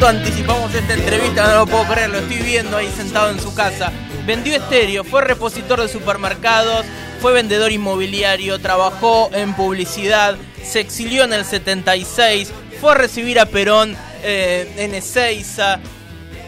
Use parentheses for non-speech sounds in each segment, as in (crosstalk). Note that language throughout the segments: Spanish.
¿Cuánto anticipamos esta entrevista? No lo puedo creer, lo estoy viendo ahí sentado en su casa. Vendió estéreo, fue repositor de supermercados, fue vendedor inmobiliario, trabajó en publicidad, se exilió en el 76, fue a recibir a Perón eh, en Ezeiza,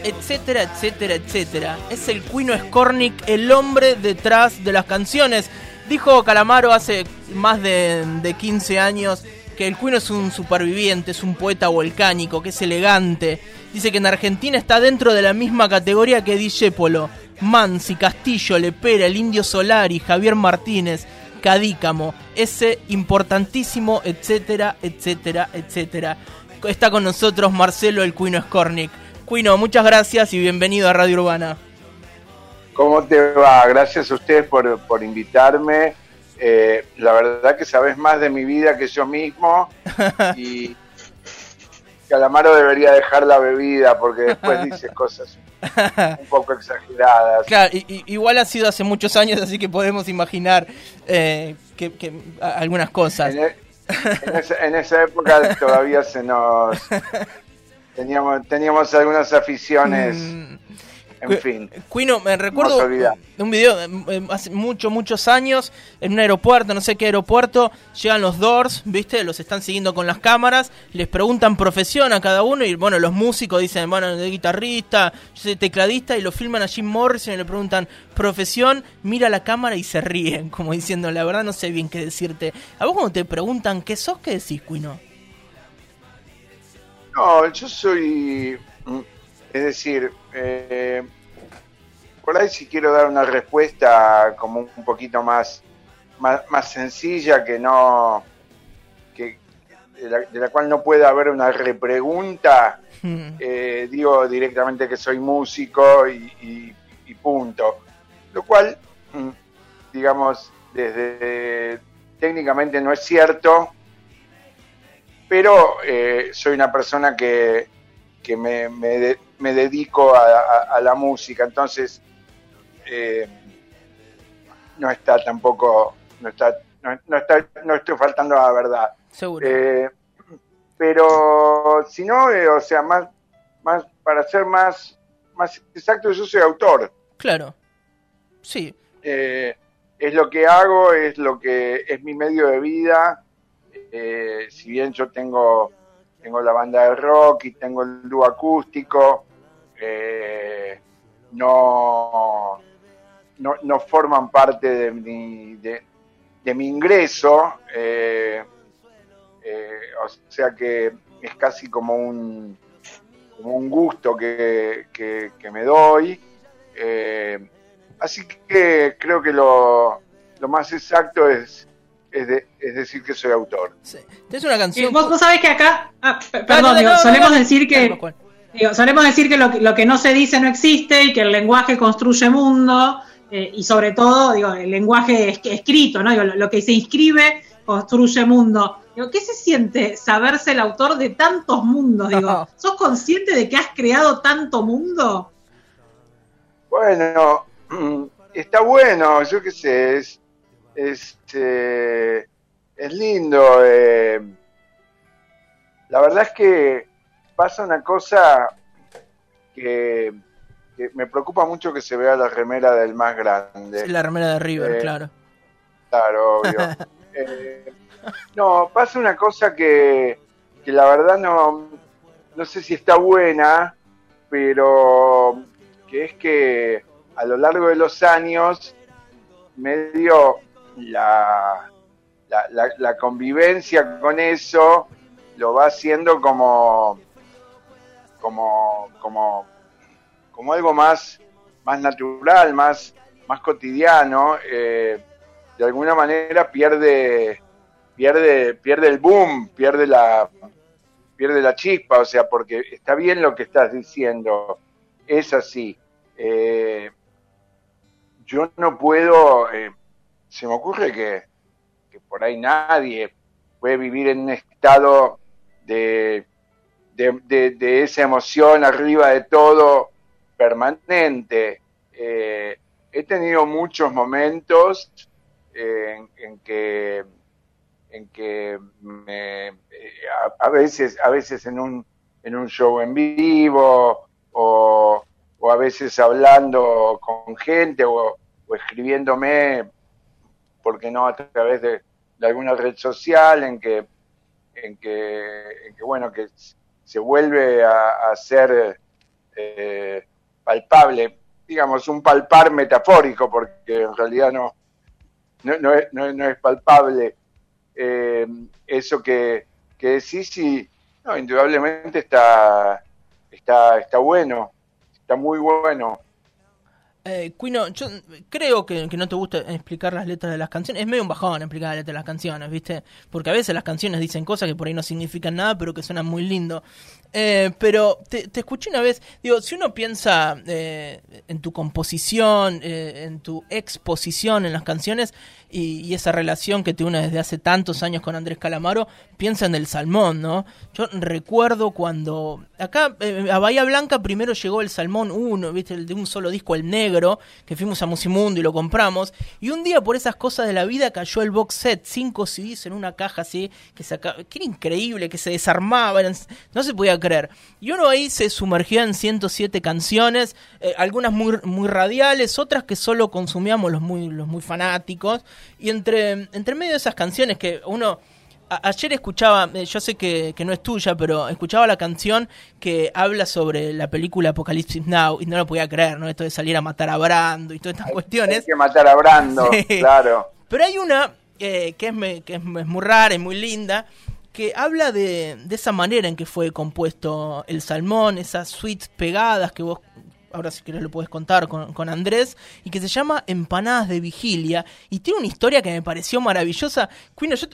etcétera, etcétera, etcétera. Es el Cuino Skornik, el hombre detrás de las canciones. Dijo Calamaro hace más de, de 15 años que el Cuino es un superviviente, es un poeta volcánico, que es elegante. Dice que en Argentina está dentro de la misma categoría que Dijépolo, Mansi, Castillo, Lepera, el Indio Solari, Javier Martínez, Cadícamo, ese importantísimo, etcétera, etcétera, etcétera. Está con nosotros Marcelo el Cuino Skornik. Cuino, muchas gracias y bienvenido a Radio Urbana. ¿Cómo te va? Gracias a ustedes por, por invitarme eh, la verdad que sabes más de mi vida que yo mismo (laughs) y Calamaro debería dejar la bebida porque después (laughs) dice cosas un poco exageradas. Claro, igual ha sido hace muchos años, así que podemos imaginar eh, que, algunas cosas. E, en, esa, época todavía se nos... (laughs) Teníamos, teníamos algunas aficiones... Mm, en fin. Cuino, me recuerdo un video hace muchos, muchos años, en un aeropuerto, no sé qué aeropuerto, llegan los Doors, ¿viste? Los están siguiendo con las cámaras, les preguntan profesión a cada uno y, bueno, los músicos dicen, bueno, de guitarrista, yo soy tecladista y lo filman a Jim Morrison y le preguntan profesión, mira la cámara y se ríen, como diciendo, la verdad no sé bien qué decirte. ¿A vos cuando te preguntan qué sos, qué decís, Cuino? No, yo soy es decir, eh, por ahí si quiero dar una respuesta como un poquito más, más, sencilla, que no, que, de, la, cual no puede haber una repregunta, (laughs) eh, digo directamente que soy músico y, punto. Lo cual, mm, digamos, desde técnicamente no es cierto, pero eh, soy una persona que, que me, me dedico a, la música, entonces eh, no está tampoco, no está, no, está, no estoy faltando a la verdad. Seguro. Eh, pero si no, eh, o sea, más, más, para ser más, más exacto, yo soy autor. Claro. Sí. es lo que hago, es lo que es mi medio de vida. si bien yo tengo tengo la banda de rock y tengo el dúo acústico, eh, no, no, forman parte de mi, de, mi ingreso, eh, eh, o sea que es casi como un, como un gusto que, me doy. así que creo que lo, lo más exacto es, es, decir que soy autor. Es una canción. ¿Vos, sabés que acá, ah, perdón, solemos decir que solemos decir que lo, que no se dice no existe y que el lenguaje construye mundo eh, y sobre todo digo, el lenguaje escrito, ¿no? lo, que se inscribe construye mundo. ¿Qué se siente saberse el autor de tantos mundos? Digo, ¿Sos consciente de que has creado tanto mundo? Bueno, (clears throat) está bueno, yo qué sé, es, este, es lindo. Eh, la verdad es que pasa una cosa que, me preocupa mucho que se vea la remera del más grande. la remera de River, eh, claro. Claro, obvio. (laughs) Eh, no, pasa una cosa que, que la verdad no, no sé si está buena, pero que es que a lo largo de los años, medio la, la, la convivencia con eso lo va haciendo como como, como, como algo más, más natural, más, más cotidiano, eh, de alguna manera pierde, pierde, pierde el boom, pierde la, pierde la chispa, o sea, porque está bien lo que estás diciendo, es así. Eh, yo no puedo, eh, se me ocurre que, que por ahí nadie puede vivir en un estado de de, esa emoción arriba de todo permanente. Eh, he tenido muchos momentos en, que en que me, eh, a, veces a veces en un en un show en vivo o, a veces hablando con gente o, escribiéndome, porque no a través de, alguna red social en que, en que, bueno, que se vuelve a, ser eh, palpable, digamos, un palpar metafórico, porque en realidad no, no, es, no, es palpable eh, eso que, que decís y no, indudablemente está, está, está bueno, está muy bueno. Eh, Quino, yo creo que, que, no te gusta explicar las letras de las canciones. Es medio un bajón explicar las letras de las canciones, ¿viste? Porque a veces las canciones dicen cosas que por ahí no significan nada, pero que suenan muy lindo. Eh, pero te, escuché una vez, digo, si uno piensa eh, en tu composición, eh, en tu exposición en las canciones y, esa relación que te une desde hace tantos años con Andrés Calamaro, piensa en el salmón, ¿no? Yo recuerdo cuando acá a Bahía Blanca primero llegó el Salmón 1, ¿viste? El de un solo disco, el negro, que fuimos a Musimundo y lo compramos. Y un día por esas cosas de la vida cayó el box set, cinco CDs en una caja así, que, se, que era increíble, que se desarmaba, no se podía creer. Y uno ahí se sumergía en 107 canciones, eh, algunas muy, muy radiales, otras que solo consumíamos los muy, los muy fanáticos. Y entre, entre medio de esas canciones que uno... ayer escuchaba, eh, yo sé que, no es tuya, pero escuchaba la canción que habla sobre la película Apocalipsis Now y no lo podía creer, ¿no? Esto de salir a matar a Brando y todas estas cuestiones. Hay que matar a Brando, (laughs) claro. Pero hay una eh, que, es, que es muy rara y muy linda, que habla de, de esa manera en que fue compuesto el salmón, esas suites pegadas que vos ahora si querés lo puedes contar con, Andrés, y que se llama Empanadas de Vigilia, y tiene una historia que me pareció maravillosa. Quino, yo,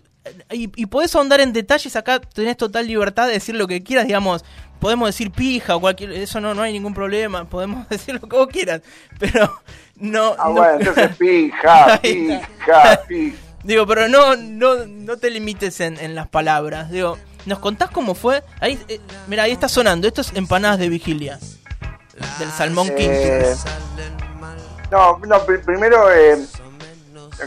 y, y, podés ahondar en detalles, acá tenés total libertad de decir lo que quieras, digamos, podemos decir pija o cualquier, eso no, no hay ningún problema, (laughs) podemos decir lo que vos quieras, pero no... Ah, bueno, entonces pija, (laughs) pija, pija. (laughs) Digo, pero no, no, no te limites en, en las palabras. Digo, ¿nos contás cómo fue? Ahí, eh, mira, ahí está sonando. Esto es empanadas de vigilia. Del salmón eh, No, no, primero eh,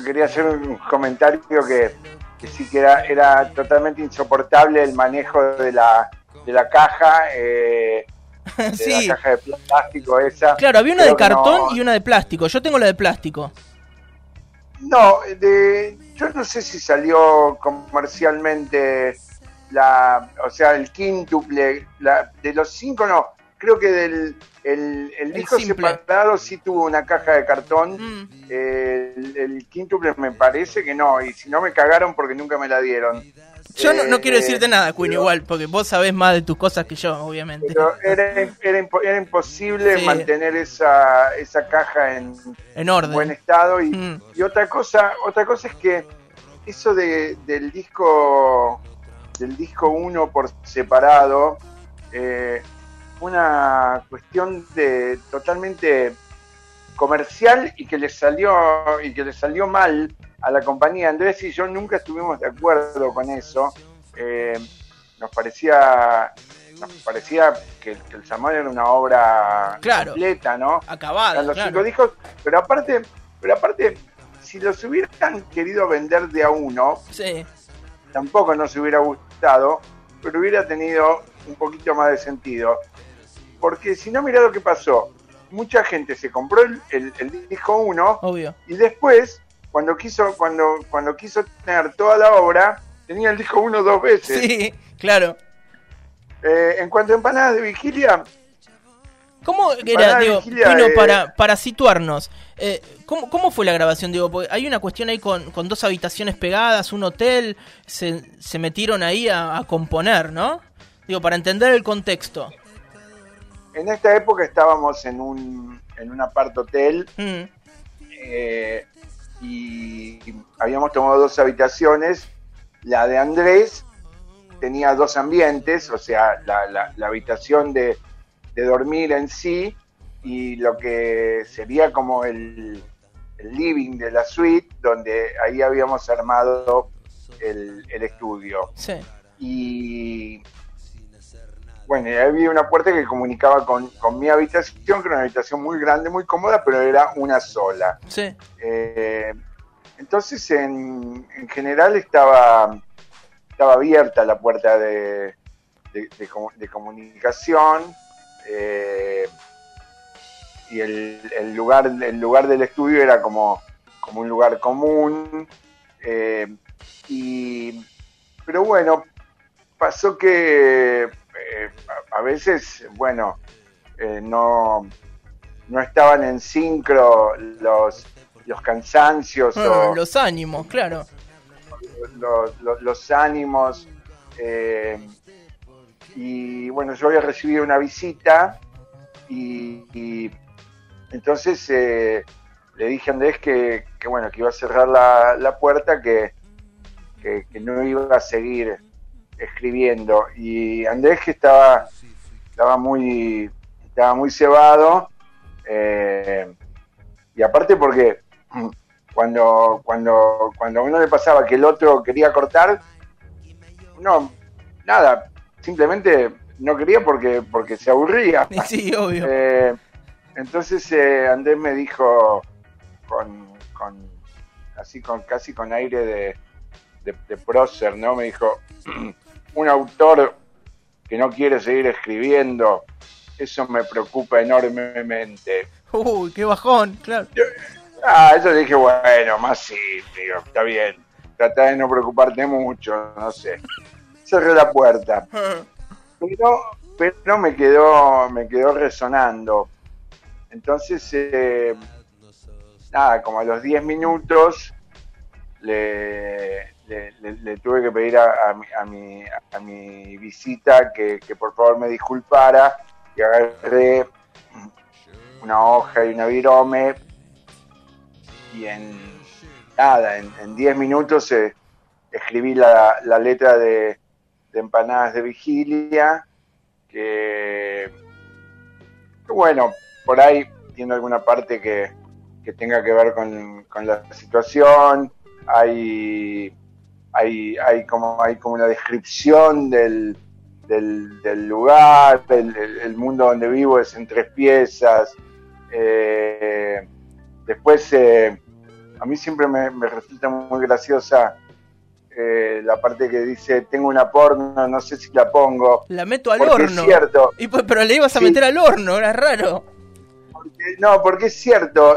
quería hacer un comentario que, que sí que era, era totalmente insoportable el manejo de la, de la caja. Eh, de (laughs) la caja de plástico esa. Claro, había una de cartón y una de plástico. Yo tengo la de plástico. No, de, yo no sé si salió comercialmente la, o sea, el quíntuple, la, de los cinco no, creo que del el, el disco separado sí tuvo una caja de cartón, mm. el, el, quíntuple me parece que no, y si no me cagaron porque nunca me la dieron. Yo no, quiero decirte nada, Queen, igual, porque vos sabés más de tus cosas que yo, obviamente. Pero era, era, imposible mantener esa, esa caja en, en orden. buen estado. Y, mm. y, otra cosa otra cosa es que eso de, del disco del disco 1 por separado, eh, una cuestión de totalmente comercial y que le salió y que le salió mal a la compañía. Andrés y yo nunca estuvimos de acuerdo con eso. Eh, nos parecía nos parecía que, el Salmón era una obra completa, ¿no? Acabada. Los cinco discos, pero aparte, pero aparte, si los hubieran querido vender de a uno, tampoco nos hubiera gustado, pero hubiera tenido un poquito más de sentido. Porque si no, mira lo que pasó. Mucha gente se compró el, el disco 1 y después cuando quiso, cuando, cuando quiso tener toda la obra, tenía el disco uno dos veces. Sí, claro. Eh, en cuanto a empanadas de vigilia. ¿Cómo era, digo, eh, para, para situarnos? Eh, ¿cómo, fue la grabación? Digo, porque hay una cuestión ahí con, con dos habitaciones pegadas, un hotel, se, se metieron ahí a, componer, ¿no? Digo, para entender el contexto. En esta época estábamos en un, en un apart hotel. Mm. Eh, y habíamos tomado dos habitaciones. La de Andrés tenía dos ambientes, o sea, la, habitación de, dormir en sí y lo que sería como el, living de la suite, donde ahí habíamos armado el, estudio. Sí. Y bueno, había una puerta que comunicaba con, mi habitación, que era una habitación muy grande, muy cómoda, pero era una sola. Sí. Eh, entonces, en, general estaba, estaba abierta la puerta de, de, comunicación. Eh, y el, lugar, el lugar del estudio era como, como un lugar común. Eh, y, pero bueno, pasó que a, veces, bueno, no, no estaban en sincro los, los cansancios. o, los ánimos, claro. Los, ánimos. Eh, y bueno, yo había recibido una visita y, entonces eh, le dije a Andrés que, bueno, que iba a cerrar la, puerta, que, que, no iba a seguir escribiendo. Y Andrés que estaba, estaba muy estaba muy cebado. Eh, y aparte porque cuando, cuando, cuando a uno le pasaba que el otro quería cortar, no, nada, simplemente no quería porque, porque se aburría. (laughs) Sí, obvio. Eh, entonces eh, Andrés me dijo con, así con casi con aire de, de, prócer, ¿no? Me dijo, (clears throat) un autor que no quiere seguir escribiendo, eso me preocupa enormemente. Uy, qué bajón, claro. ah, eso dije, bueno, más sí, digo, está bien. Trata de no preocuparte mucho, no sé. Cerré la puerta. Pero, pero me quedó, me quedó resonando. Entonces, eh, nada, como a los 10 minutos le, le, tuve que pedir a, mi, a, mi, visita que, que, por favor me disculpara y agarré una hoja y una virome y en nada, en 10 minutos eh, escribí la, letra de, empanadas de vigilia, que, bueno, por ahí tiene alguna parte que, tenga que ver con, la situación, hay, hay, hay, como, hay como una descripción del, del, lugar, el, mundo donde vivo es en tres piezas, eh, después, eh, a mí siempre me, resulta muy graciosa eh, la parte que dice, tengo una porno, no sé si la pongo. La meto al horno. Es cierto. Y pues, pero le ibas a meter al horno, era raro. no, porque es cierto,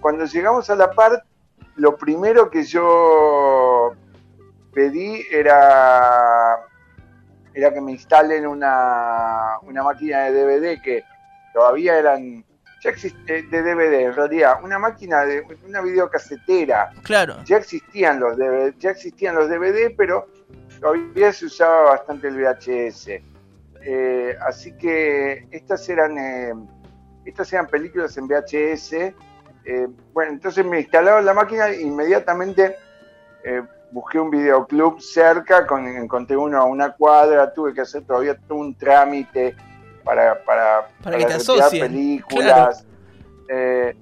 cuando llegamos a la parte, lo primero que yo pedí era, era que me instalen una, una máquina de DVD que todavía eran ya existe de DVD, en realidad, una máquina de una videocasetera. Claro. Ya existían los DVD, ya existían los DVD, pero todavía se usaba bastante el VHS. Eh, así que estas eran eh, estas eran películas en VHS. Eh, bueno, entonces me instalaron la máquina e inmediatamente busqué un videoclub cerca, con, encontré uno a una cuadra, tuve que hacer todavía todo un trámite para, para, para, que te películas. Eh,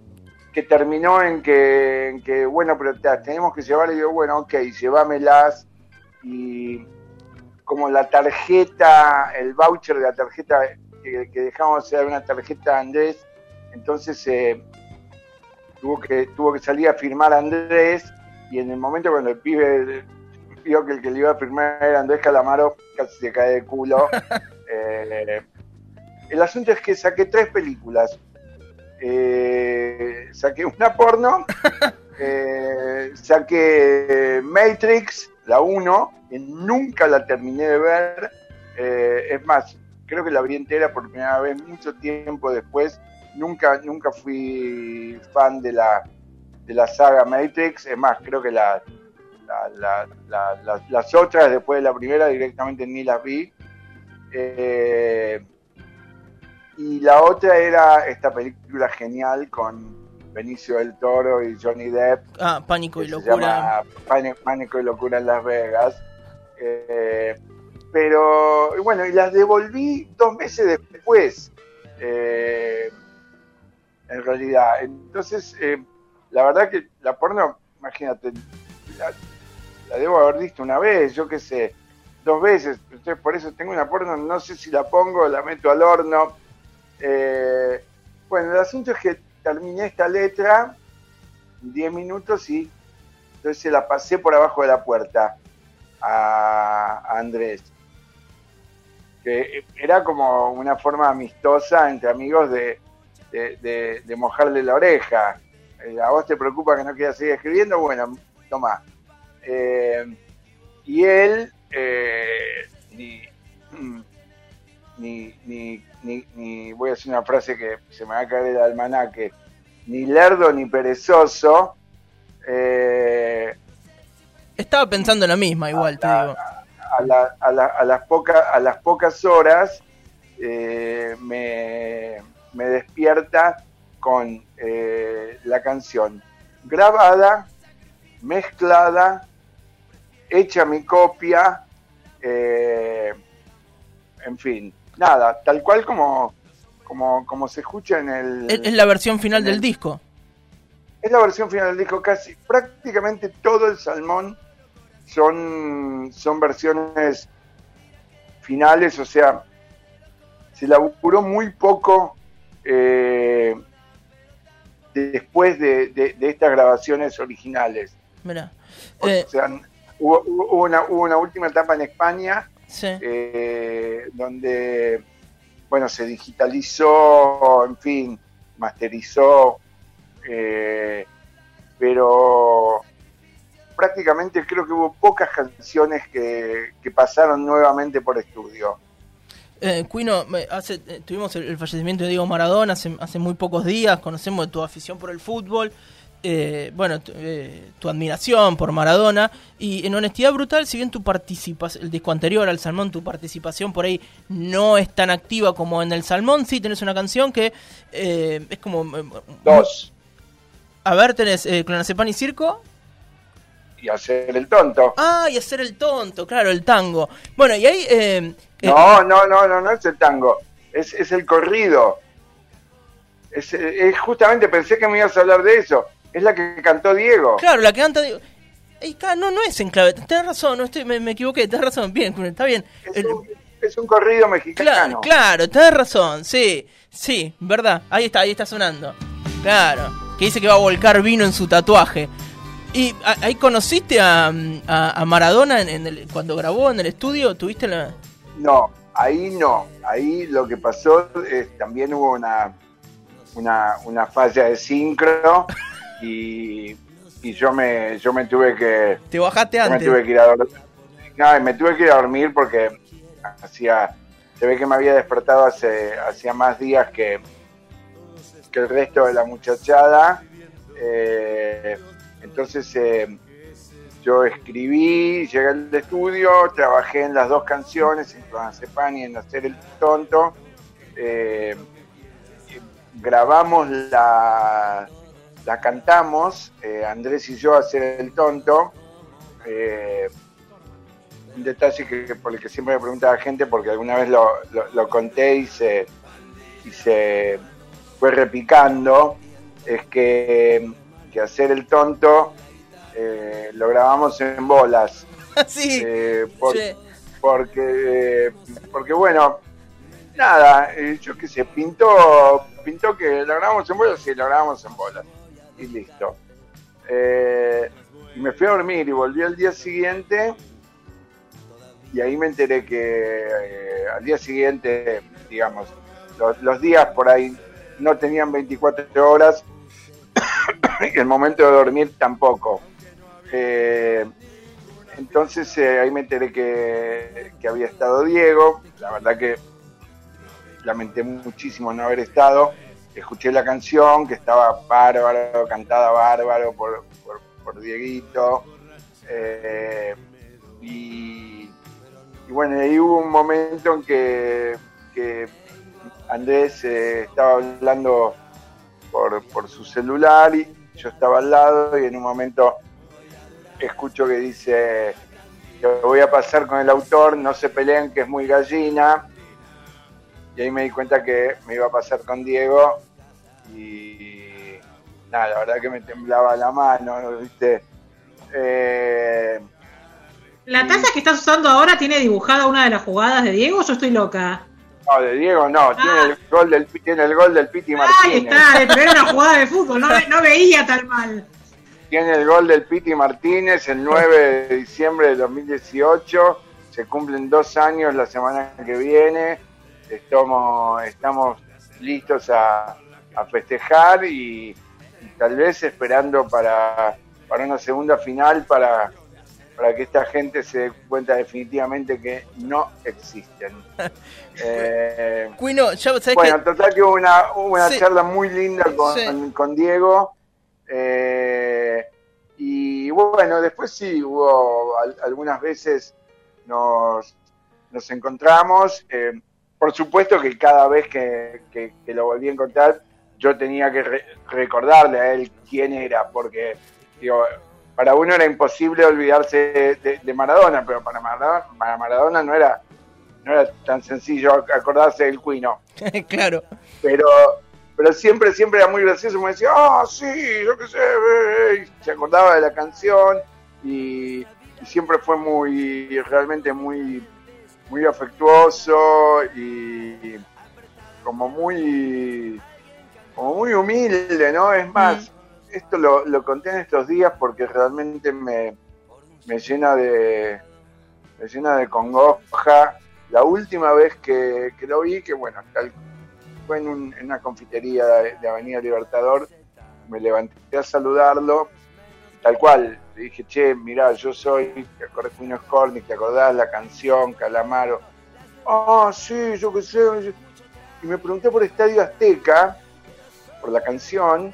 que terminó en que, en que, bueno, pero tenemos que llevar, y digo, bueno, ok, llévamelas. Y como la tarjeta, el voucher de la tarjeta que, dejamos de una tarjeta de Andrés, entonces eh, tuvo, que, tuvo que salir a firmar a Andrés. Y en el momento cuando el pibe vio que el que le iba a firmar era Andrés Calamaro, casi se cae de culo. (laughs) eh, el asunto es que saqué tres películas. Eh, saqué una porno, (laughs) eh, saqué Matrix, la 1, que nunca la terminé de ver. Es más, creo que la vi entera por primera vez mucho tiempo después. Nunca, nunca fui fan de la, de la saga Matrix. Es más, creo que la, las otras después de la primera directamente ni las vi. Eh, y la otra era esta película genial con Benicio del Toro y Johnny Depp. Ah, Pánico y Locura. Pánico y Locura en Las Vegas. Eh, pero bueno, y las devolví dos meses después. Eh, en realidad. Entonces, eh, la verdad que la porno, imagínate, la, debo haber visto una vez, yo qué sé, dos veces. Entonces, por eso tengo una porno, no sé si la pongo, la meto al horno eh, bueno, el asunto es que terminé esta letra en 10 minutos y entonces se la pasé por abajo de la puerta a, Andrés. que era como una forma amistosa entre amigos de, de, mojarle la oreja. Eh, ¿A vos te preocupa que no quieras seguir escribiendo? Bueno, toma. Eh, y él, eh, ni, (clears throat) ni, ni, ni, voy a decir una frase que se me va a caer el almanaque, ni lerdo ni perezoso. Estaba pensando en la misma, igual, te digo a, las, pocas a las pocas horas eh, me, despierta con eh, la canción grabada, mezclada, hecha mi copia, eh, en fin, nada, tal cual como, como, como se escucha en el... Es la versión final del disco. Es la versión final del disco, casi prácticamente todo el salmón son, son versiones finales, o sea, se laburó muy poco eh, después de, estas grabaciones originales. Mira. O eh, sea, hubo, una, una, última etapa en España eh, donde, bueno, se digitalizó, en fin, masterizó, pero prácticamente creo que hubo pocas canciones que, pasaron nuevamente por estudio. Eh, Cuino, hace, eh, tuvimos el, fallecimiento de Diego Maradona hace, hace muy pocos días, conocemos tu afición por el fútbol, eh, bueno, eh, tu admiración por Maradona, y en Honestidad Brutal, si bien tu participación, el disco anterior al Salmón, tu participación por ahí no es tan activa como en el Salmón, sí tenés una canción que es como... Dos. A ver, tenés Clonazepam y Circo y hacer el tonto. Ah, y hacer el tonto, claro, el tango. Bueno, y ahí... Eh, eh, no, no, no, no, no es el tango, es, es el corrido. Es, es, justamente, pensé que me ibas a hablar de eso. Es la que cantó Diego. Claro, la que canta Diego. no, no es en clave. Tenés razón, no estoy, me, equivoqué. Tenés razón, bien, está bien. Es, un, es un, corrido mexicano. Claro, claro, tenés razón, sí, sí, verdad. Ahí está, ahí está sonando. Claro, que dice que va a volcar vino en su tatuaje. ¿Y ahí conociste a, Maradona en, el, cuando grabó en el estudio? ¿Tuviste la.? No, ahí no. Ahí lo que pasó es también hubo una, una, falla de sincro y, yo me yo me tuve que. ¿Te bajaste antes? Me tuve que ir a dormir. No, me tuve que ir a dormir porque hacía. Se ve que me había despertado hace hacía más días que, que el resto de la muchachada. Eh, entonces eh, yo escribí, llegué al estudio, trabajé en las dos canciones, en Clonazepam y en Hacer el Tonto. Eh, grabamos la, la cantamos, eh, Andrés y yo Hacer el Tonto. un detalle que, por el que siempre me pregunta la gente, porque alguna vez lo, conté y se, y se fue repicando, es que que hacer el tonto eh, lo grabamos en bolas. (laughs) sí, eh, Porque, porque bueno, nada, eh, yo qué sé, pintó, pintó que lo grabamos en bolas, y lo grabamos en bolas. Y listo. y me fui a dormir y volví al día siguiente y ahí me enteré que al día siguiente, digamos, los, días por ahí no tenían 24 horas y (coughs) el momento de dormir tampoco. Eh, entonces eh, ahí me enteré que, había estado Diego, la verdad que lamenté muchísimo no haber estado, escuché la canción que estaba bárbaro, cantada bárbaro por, por, Dieguito, eh, y, bueno, ahí hubo un momento en que, que Andrés estaba hablando por, por su celular y yo estaba al lado y en un momento escucho que dice que voy a pasar con el autor, no se peleen que es muy gallina. Y ahí me di cuenta que me iba a pasar con Diego y nada, la verdad que me temblaba la mano, ¿viste? Eh, ¿La taza que estás usando ahora tiene dibujada una de las jugadas de Diego o yo estoy loca? No, de Diego no, tiene, ah. el gol del, tiene el gol del Piti Martínez. Ahí está, pero era una jugada de fútbol, no, no veía tan mal. Tiene el gol del Piti Martínez el 9 de diciembre de 2018 se cumplen dos años la semana que viene, estamos, estamos listos a, festejar y, tal vez esperando para, para una segunda final para, para que esta gente se dé cuenta definitivamente que no existen. (laughs) eh, bueno, total que hubo una, una charla muy linda con, con Diego. Eh, y bueno, después sí, hubo algunas veces nos, nos encontramos. Eh, por supuesto que cada vez que, lo volví a encontrar, yo tenía que recordarle a él quién era, porque digo, para uno era imposible olvidarse de, Maradona, pero para Maradona, para Maradona no era no era tan sencillo acordarse del Cuino. (laughs) claro. Pero pero siempre, siempre era muy gracioso, me decía, ah, sí, yo qué sé, y se acordaba de la canción y, siempre fue muy, realmente muy, muy afectuoso y como muy, como muy humilde, ¿no? Es más, esto lo, lo, conté en estos días porque realmente me, me llena de, me llena de congoja. La última vez que, que lo vi, que bueno, fue en, una confitería de, Avenida Libertador, me levanté a saludarlo, tal cual, le dije, che, mirá, yo soy, Queen Corny, te acordás la canción, Calamaro, ah, sí, yo qué sé, y me pregunté por Estadio Azteca, por la canción,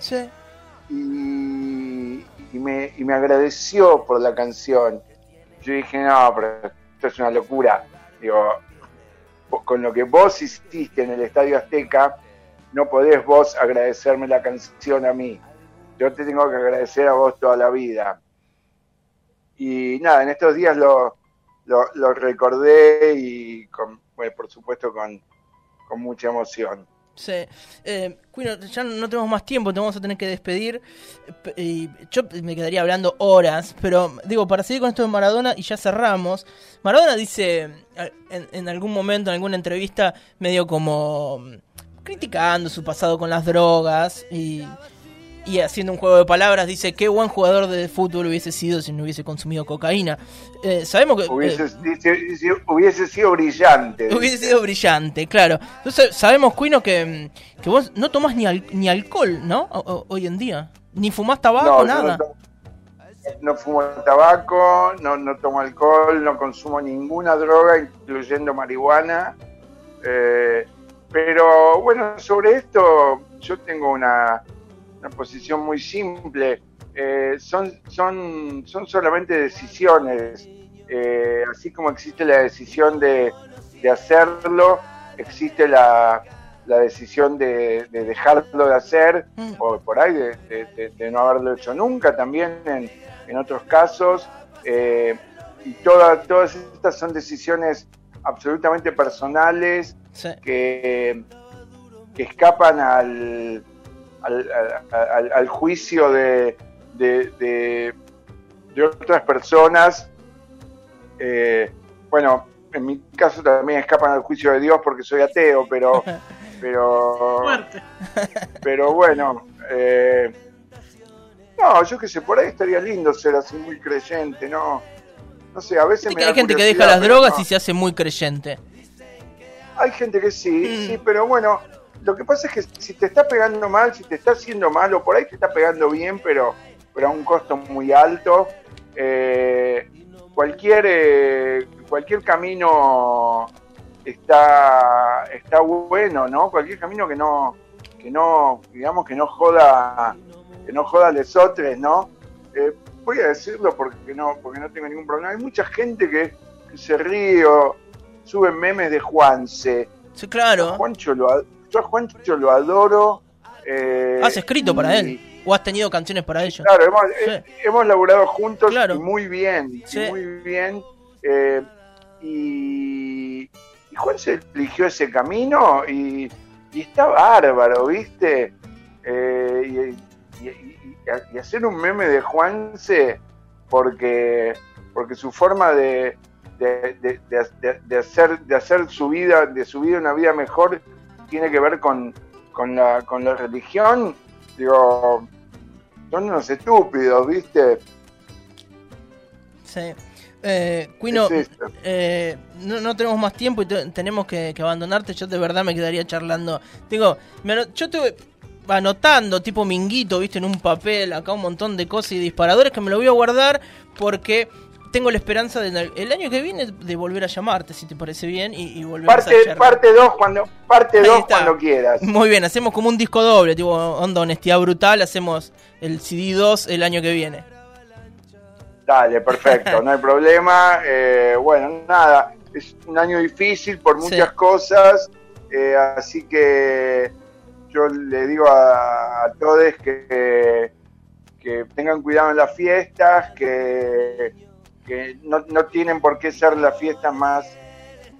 y, y, me, y me agradeció por la canción. Yo dije, no, pero esto es una locura. Digo, con lo que vos hiciste en el Estadio Azteca, no podés vos agradecerme la canción a mí. Yo te tengo que agradecer a vos toda la vida. Y nada, en estos días lo, lo, recordé y con, por supuesto con, con mucha emoción. Sí. Eh, ya no tenemos más tiempo, te vamos a tener que despedir. Y yo me quedaría hablando horas, pero digo, para seguir con esto de Maradona y ya cerramos. Maradona dice en, en algún momento, en alguna entrevista, medio como criticando su pasado con las drogas y y haciendo un juego de palabras dice qué buen jugador de fútbol hubiese sido si no hubiese consumido cocaína. Eh, sabemos que hubiese, eh, hubiese, sido brillante. (laughs) Hubiese sido brillante, claro. Entonces sabemos Cuino que, que vos no tomás ni, ni alcohol, ¿no? hoy en día, ni fumás tabaco, nada. No, fumo tabaco, no, no tomo alcohol, no consumo ninguna droga, incluyendo marihuana. Eh, pero bueno, sobre esto yo tengo una, una posición muy simple. Eh, son, son, son solamente decisiones. Eh, así como existe la decisión de, de hacerlo, existe la, la decisión de, de, dejarlo de hacer, mm. o por ahí de, de, no haberlo hecho nunca, también en, en otros casos. Eh, y todas todas estas son decisiones absolutamente personales que, que escapan al, al, juicio de, de, otras personas. Eh, bueno, en mi caso también escapan al juicio de Dios porque soy ateo, pero (laughs) pero pero bueno eh, no yo que sé por ahí estaría lindo ser así muy creyente no no sé a veces hay gente que deja las drogas y se hace muy creyente hay gente que sí mm. sí pero bueno lo que pasa es que si te está pegando mal, si te está haciendo mal, o por ahí te está pegando bien, pero, pero a un costo muy alto, eh, cualquier, eh, cualquier camino está, está bueno, ¿no? Cualquier camino que no, que no, digamos que no joda, que no joda a lesotres, ¿no? Eh, voy a decirlo porque no, porque no tengo ningún problema. Hay mucha gente que, se ríe o sube memes de Juanse. Sí, claro. Juancho lo, yo a Juancho lo adoro. Eh, ¿Has escrito para él? ¿O has tenido canciones para ellos? Claro, hemos, eh, laburado juntos muy bien, muy bien. Eh, y, y Juan se eligió ese camino y, está bárbaro, ¿viste? Eh, y, y, hacer un meme de Juanse porque, porque su forma de, de, de, hacer, de hacer su vida, de su vida una vida mejor tiene que ver con, con, la, con la religión, digo, son unos estúpidos, ¿viste? Sí. Eh, Cuino, eh, no, tenemos más tiempo y tenemos que, abandonarte. Yo de verdad me quedaría charlando. Digo, yo estuve anotando, tipo minguito, viste, en un papel, acá un montón de cosas y disparadores que me lo voy a guardar porque tengo la esperanza de el año que viene de volver a llamarte, si te parece bien, y, volver parte, a Parte 2 cuando, parte dos cuando quieras. Muy bien, hacemos como un disco doble, tipo onda honestidad brutal, hacemos el CD 2 el año que viene. Dale, perfecto, no hay (laughs) problema. Eh, bueno, nada, es un año difícil por muchas cosas, eh, así que yo le digo a, todos que, que tengan cuidado en las fiestas, que que no, no, tienen por qué ser las fiestas más,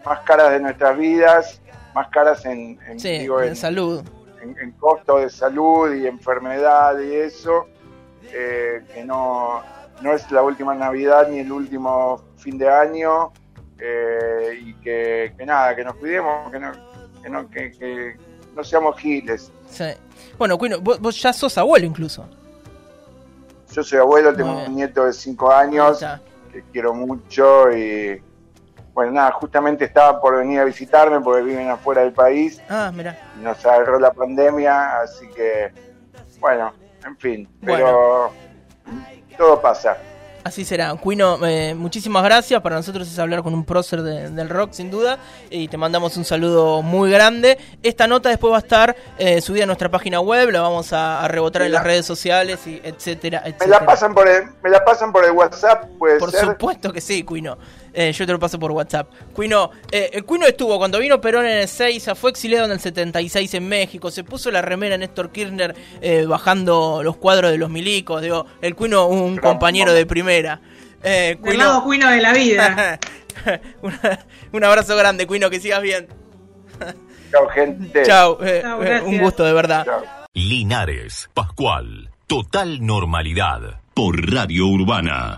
más caras de nuestras vidas, más caras en, en, salud. En, costo de salud y enfermedad y eso, eh, que no, no es la última Navidad ni el último fin de año, eh, y que, nada, que nos cuidemos, que no, que no, que, no seamos giles. Sí. Bueno, vos, ya sos abuelo incluso. Yo soy abuelo, tengo un nieto de 5 años que quiero mucho y bueno, nada, justamente estaba por venir a visitarme porque viven afuera del país. Ah, mira. Nos agarró la pandemia, así que bueno, en fin, pero todo pasa. Así será. Cuino, eh, muchísimas gracias. Para nosotros es hablar con un prócer del rock, sin duda. Y te mandamos un saludo muy grande. Esta nota después va a estar eh, subida a nuestra página web. La vamos a, rebotar en las redes sociales, y etcétera, etcétera. Me la pasan por el, me la pasan por el WhatsApp, puede Por supuesto que sí, Cuino. Eh, yo te lo paso por WhatsApp. Cuino, eh, Cuino estuvo cuando vino Perón en el 6, fue exiliado en el 76 en México, se puso la remera Néstor Kirchner eh, bajando los cuadros de los milicos. Digo, el Cuino, un compañero de primera. Eh, Cuino, Cuino de la vida. (laughs) un abrazo grande, Cuino, que sigas bien. Chao, gente. Chao, un gusto de verdad. Linares, Pascual, total normalidad por Radio Urbana.